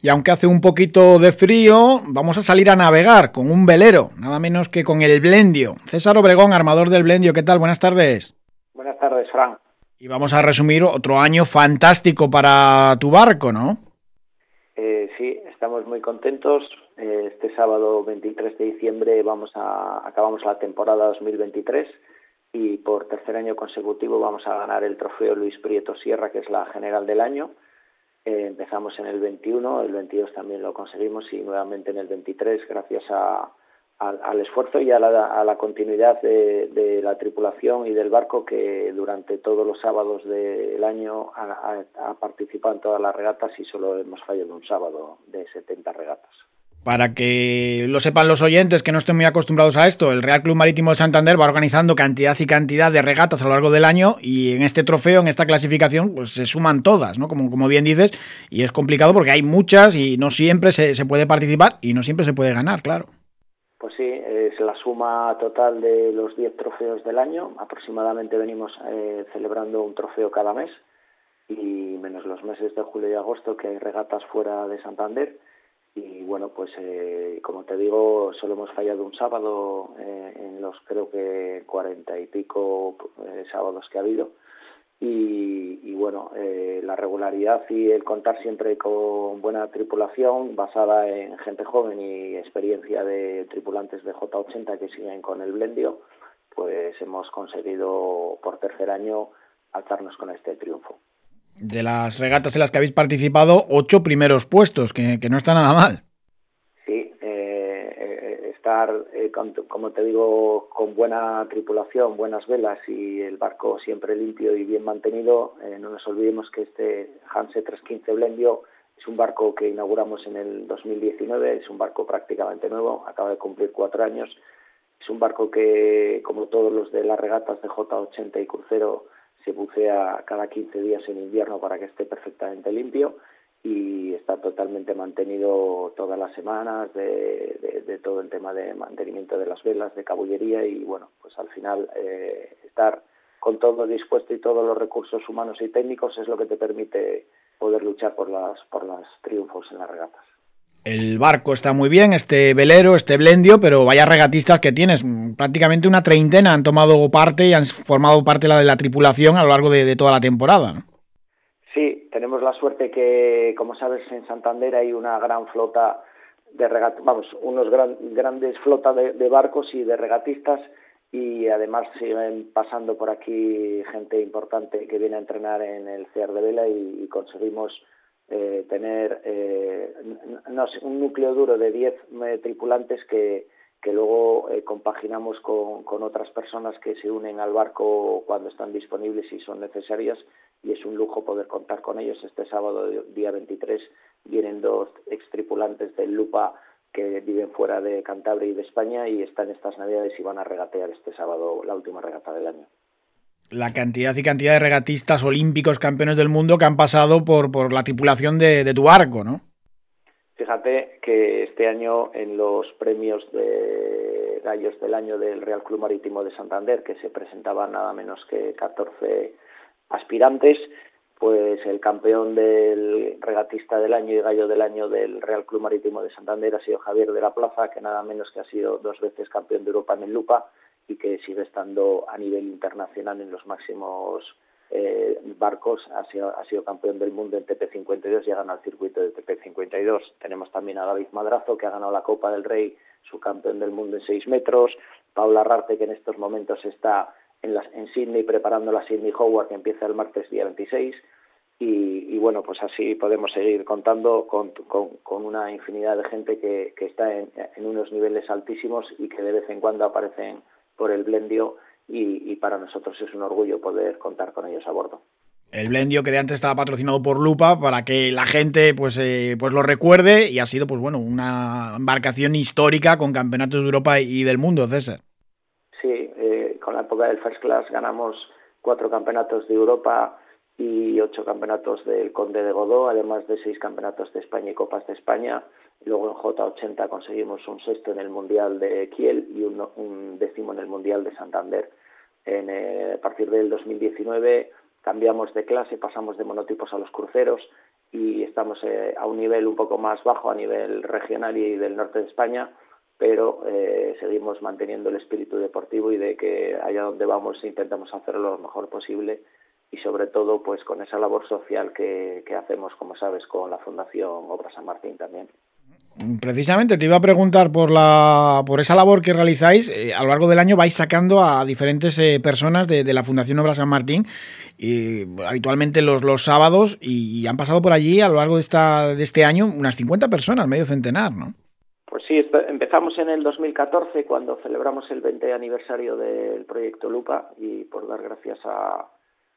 Y aunque hace un poquito de frío, vamos a salir a navegar con un velero, nada menos que con el Blendio. César Obregón, armador del Blendio, ¿qué tal? Buenas tardes. Buenas tardes, Fran. Y vamos a resumir otro año fantástico para tu barco, ¿no? Eh, sí, estamos muy contentos. Eh, este sábado 23 de diciembre vamos a acabamos la temporada 2023 y por tercer año consecutivo vamos a ganar el trofeo Luis Prieto Sierra, que es la general del año empezamos en el 21, el 22 también lo conseguimos y nuevamente en el 23 gracias al esfuerzo y a la, continuidad de, la tripulación y del barco que durante todos los sábados del año ha participado en todas las regatas y solo hemos fallado un sábado de 70 regatas. Para que lo sepan los oyentes que no estén muy acostumbrados a esto, el Real Club Marítimo de Santander va organizando cantidad y cantidad de regatas a lo largo del año y en este trofeo, en esta clasificación, pues se suman todas, ¿no? Como, como bien dices, y es complicado porque hay muchas y no siempre se, se puede participar y no siempre se puede ganar, claro. Pues sí, es la suma total de los 10 trofeos del año. Aproximadamente venimos eh, celebrando un trofeo cada mes y menos los meses de julio y agosto que hay regatas fuera de Santander y bueno, pues eh, como te digo, solo hemos fallado un sábado eh, en los creo que cuarenta y pico eh, sábados que ha habido. Y, bueno, la regularidad y el contar siempre con buena tripulación basada en gente joven y experiencia de tripulantes de J80 que siguen con el Blendio, pues hemos conseguido por tercer año alzarnos con este triunfo de las regatas en las que habéis participado, ocho primeros puestos, que, no está nada mal. Sí, eh, eh, estar, eh, como te digo, con buena tripulación, buenas velas y el barco siempre limpio y bien mantenido. no nos olvidemos que este Hanse 315 Blendio es un barco que inauguramos en el 2019, es un barco prácticamente nuevo, acaba de cumplir cuatro años. Es un barco que, como todos los de las regatas de J80 y crucero, se bucea cada 15 días en invierno para que esté perfectamente limpio y está totalmente mantenido todas las semanas de, todo el tema de mantenimiento de las velas, de cabullería y bueno, pues al final eh, estar con todo dispuesto y todos los recursos humanos y técnicos es lo que te permite poder luchar por las por los triunfos en las regatas. El barco está muy bien, este velero, este blendio, pero vaya regatistas que tienes. Prácticamente una treintena han tomado parte y han formado parte de la tripulación a lo largo de, toda la temporada. Sí, tenemos la suerte que, como sabes, en Santander hay una gran flota de regatistas, vamos, unos grandes flotas de, barcos y de regatistas y además siguen pasando por aquí gente importante que viene a entrenar en el CEAR de Vela y conseguimos eh, tener eh, un núcleo duro de 10 eh, tripulantes que, que luego eh, compaginamos con, con, otras personas que se unen al barco cuando están disponibles y son necesarias y es un lujo poder contar con ellos. Este sábado, día 23, vienen dos ex tripulantes del Lupa que viven fuera de Cantabria y de España y están estas navidades y van a regatear este sábado la última regata del año la cantidad y cantidad de regatistas olímpicos campeones del mundo que han pasado por, por la tripulación de, tu barco, ¿no? Fíjate que este año en los premios de gallos del año del Real Club Marítimo de Santander, que se presentaban nada menos que 14 aspirantes, pues el campeón del regatista del año y gallo del año del Real Club Marítimo de Santander ha sido Javier de la Plaza, que nada menos que ha sido dos veces campeón de Europa en el Lupa y que sigue estando a nivel internacional en los máximos eh, barcos, ha sido, ha sido campeón del mundo en TP52 y ha ganado el circuito de TP52. Tenemos también a David Madrazo, que ha ganado la Copa del Rey, su campeón del mundo en 6 metros, Paula Rarte, que en estos momentos está en, las, en Sydney preparando la Sydney Howard, que empieza el martes día 26. Y, y, bueno, pues así podemos seguir contando con, con, con una infinidad de gente que, que está en, en, unos niveles altísimos y que de vez en cuando aparecen por el Blendio y, para nosotros es un orgullo poder contar con ellos a bordo. El Blendio que de antes estaba patrocinado por Lupa para que la gente pues, eh, pues lo recuerde y ha sido pues bueno una embarcación histórica con campeonatos de Europa y del mundo, César. Sí, eh, con la época del First Class ganamos cuatro campeonatos de Europa y ocho campeonatos del Conde de Godó, además de seis campeonatos de España y Copas de España. Luego en J80 conseguimos un sexto en el Mundial de Kiel y un, décimo en el Mundial de Santander. En, eh, a partir del 2019 cambiamos de clase, pasamos de monotipos a los cruceros y estamos eh, a un nivel un poco más bajo a nivel regional y del norte de España, pero eh, seguimos manteniendo el espíritu deportivo y de que allá donde vamos intentamos hacerlo lo mejor posible y sobre todo pues con esa labor social que, que hacemos, como sabes, con la Fundación Obra San Martín también. Precisamente te iba a preguntar por la por esa labor que realizáis. Eh, a lo largo del año vais sacando a diferentes eh, personas de, la Fundación Obra San Martín, y, habitualmente los, los sábados, y, han pasado por allí a lo largo de, esta, de este año unas 50 personas, medio centenar, ¿no? Pues sí, empezamos en el 2014 cuando celebramos el 20 aniversario del proyecto Lupa y por dar gracias a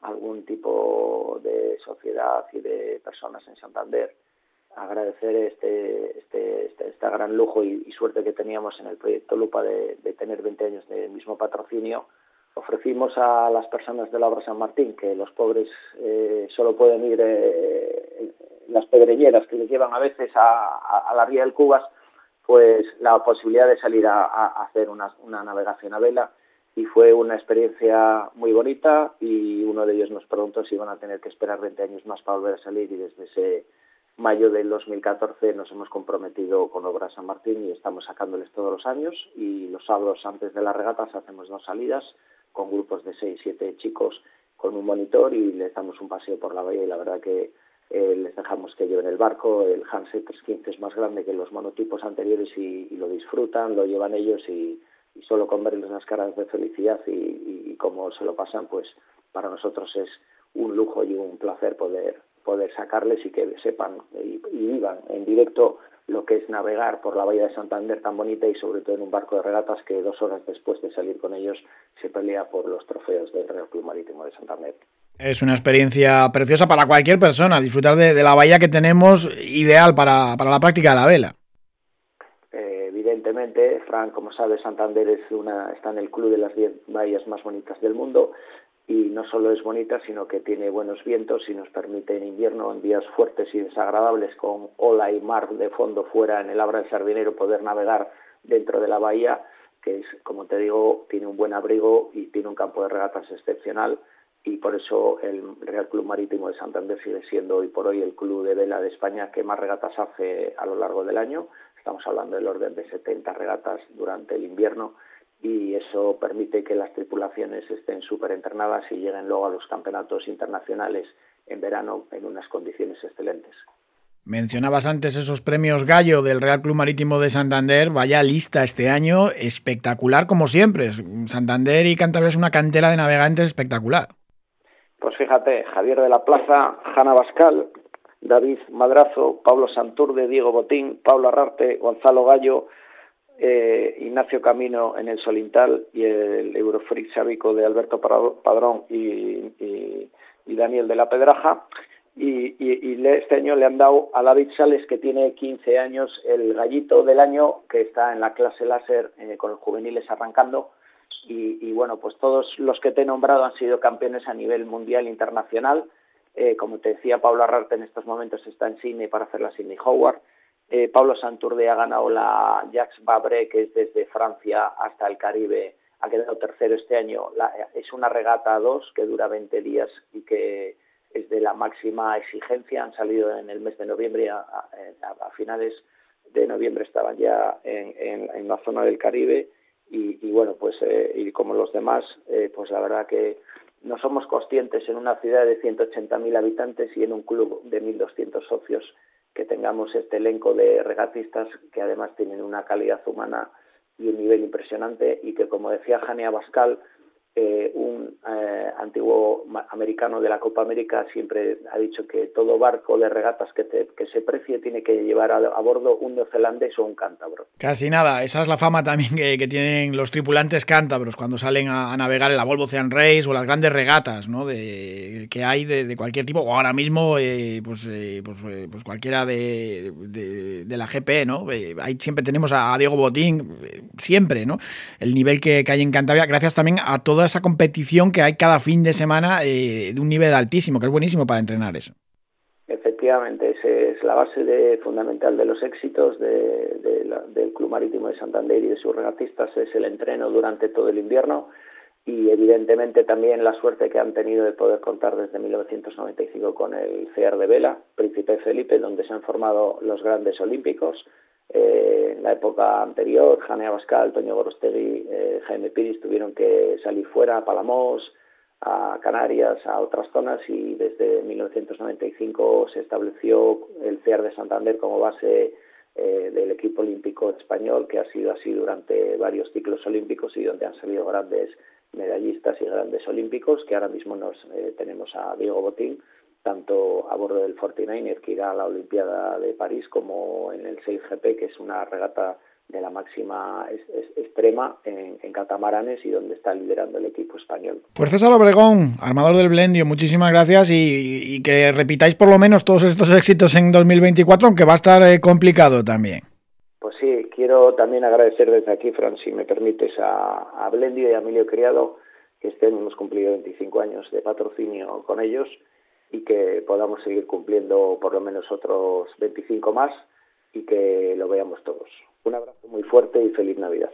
algún tipo de sociedad y de personas en Santander agradecer este, este, este, este gran lujo y, suerte que teníamos en el proyecto Lupa de, tener 20 años de mismo patrocinio. Ofrecimos a las personas de la obra San Martín, que los pobres eh, solo pueden ir eh, las pedreñeras que les llevan a veces a, la ría del Cubas, pues la posibilidad de salir a, hacer una, una navegación a vela y fue una experiencia muy bonita y uno de ellos nos preguntó si iban a tener que esperar 20 años más para volver a salir y desde ese mayo del 2014 nos hemos comprometido con Obra San Martín y estamos sacándoles todos los años y los sábados antes de las regatas hacemos dos salidas con grupos de 6, 7 chicos con un monitor y les damos un paseo por la bahía y la verdad que eh, les dejamos que lleven el barco, el Hanse 315 es más grande que los monotipos anteriores y, lo disfrutan, lo llevan ellos y, solo con verles las caras de felicidad y, y cómo se lo pasan, pues para nosotros es un lujo y un placer poder poder sacarles y que sepan y, vivan en directo lo que es navegar por la bahía de Santander tan bonita y sobre todo en un barco de regatas que dos horas después de salir con ellos se pelea por los trofeos del Real Club Marítimo de Santander. Es una experiencia preciosa para cualquier persona, disfrutar de, la bahía que tenemos, ideal para, la práctica de la vela. Eh, evidentemente, Fran, como sabes, Santander es una, está en el club de las 10 bahías más bonitas del mundo y no solo es bonita, sino que tiene buenos vientos y nos permite en invierno, en días fuertes y desagradables, con ola y mar de fondo fuera en el Abra del Sardinero, poder navegar dentro de la bahía, que es, como te digo, tiene un buen abrigo y tiene un campo de regatas excepcional y por eso el Real Club Marítimo de Santander sigue siendo hoy por hoy el club de vela de España que más regatas hace a lo largo del año. Estamos hablando del orden de 70 regatas durante el invierno y eso permite que las tripulaciones estén súper entrenadas y lleguen luego a los campeonatos internacionales en verano en unas condiciones excelentes. Mencionabas antes esos premios Gallo del Real Club Marítimo de Santander. Vaya lista este año, espectacular como siempre. Santander y Cantabria es una cantera de navegantes espectacular. Pues fíjate, Javier de la Plaza, Jana Bascal, David Madrazo, Pablo Santurde, Diego Botín, Pablo Arrarte, Gonzalo Gallo, eh, Ignacio Camino en el Solintal y el Eurofreak de Alberto Padrón y, Daniel de la Pedraja. Y, este año le han dado a David Sales, que tiene 15 años, el gallito del año, que está en la clase láser eh, con los juveniles arrancando. Y, bueno, pues todos los que te he nombrado han sido campeones a nivel mundial e internacional. Eh, como te decía, Pablo Arrarte en estos momentos está en Sydney para hacer la Sydney Howard. Eh, Pablo Santurde ha ganado la Jacques Vabre, que es desde Francia hasta el Caribe, ha quedado tercero este año. es una regata a dos que dura 20 días y que es de la máxima exigencia. Han salido en el mes de noviembre, a, finales de noviembre estaban ya en, la zona del Caribe y, bueno, pues eh, y como los demás, eh, pues la verdad que no somos conscientes en una ciudad de 180.000 habitantes y en un club de 1.200 socios que tengamos este elenco de regatistas que además tienen una calidad humana y un nivel impresionante y que, como decía Jania Bascal, eh, eh, antiguo americano de la Copa América siempre ha dicho que todo barco de regatas que, que se precie tiene que llevar a, bordo un neozelandés o un cántabro. Casi nada, esa es la fama también que, tienen los tripulantes cántabros cuando salen a, navegar en la Volvo Ocean Race o las grandes regatas ¿no? de, que hay de, cualquier tipo, o ahora mismo eh, pues, pues, pues, cualquiera de, la GP, ¿no? ahí siempre tenemos a, Diego Botín, siempre, ¿no? el nivel que hay en Cantabria, gracias también a toda esa competición que hay cada fin de semana eh, de un nivel altísimo, que es buenísimo para entrenar eso. Efectivamente, esa es la base fundamental de los éxitos del Club Marítimo de Santander y de sus regatistas, es el entreno durante todo el invierno y evidentemente también la suerte que han tenido de poder contar desde 1995 con el CEAR de Vela, Príncipe Felipe, donde se han formado los grandes olímpicos. Eh, en la época anterior, Jane Abascal, Toño Gorostegui, eh, Jaime Piris tuvieron que salir fuera a Palamos, a Canarias, a otras zonas y desde 1995 se estableció el CEAR de Santander como base eh, del equipo olímpico español, que ha sido así durante varios ciclos olímpicos y donde han salido grandes medallistas y grandes olímpicos, que ahora mismo nos eh, tenemos a Diego Botín, tanto a bordo del 49er que irá a la Olimpiada de París, como en el 6GP, que es una regata de la máxima extrema en, catamaranes y donde está liderando el equipo español. Pues César Obregón, armador del Blendio, muchísimas gracias y, que repitáis por lo menos todos estos éxitos en 2024, aunque va a estar eh, complicado también. Pues sí, quiero también agradecer desde aquí, Fran, si me permites, a, a Blendio y a Emilio Criado, que este año hemos cumplido 25 años de patrocinio con ellos y que podamos seguir cumpliendo por lo menos otros 25 más y que lo veamos todos. Un abrazo muy fuerte y feliz Navidad.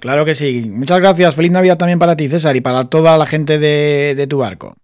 Claro que sí. Muchas gracias. Feliz Navidad también para ti, César, y para toda la gente de, de tu barco.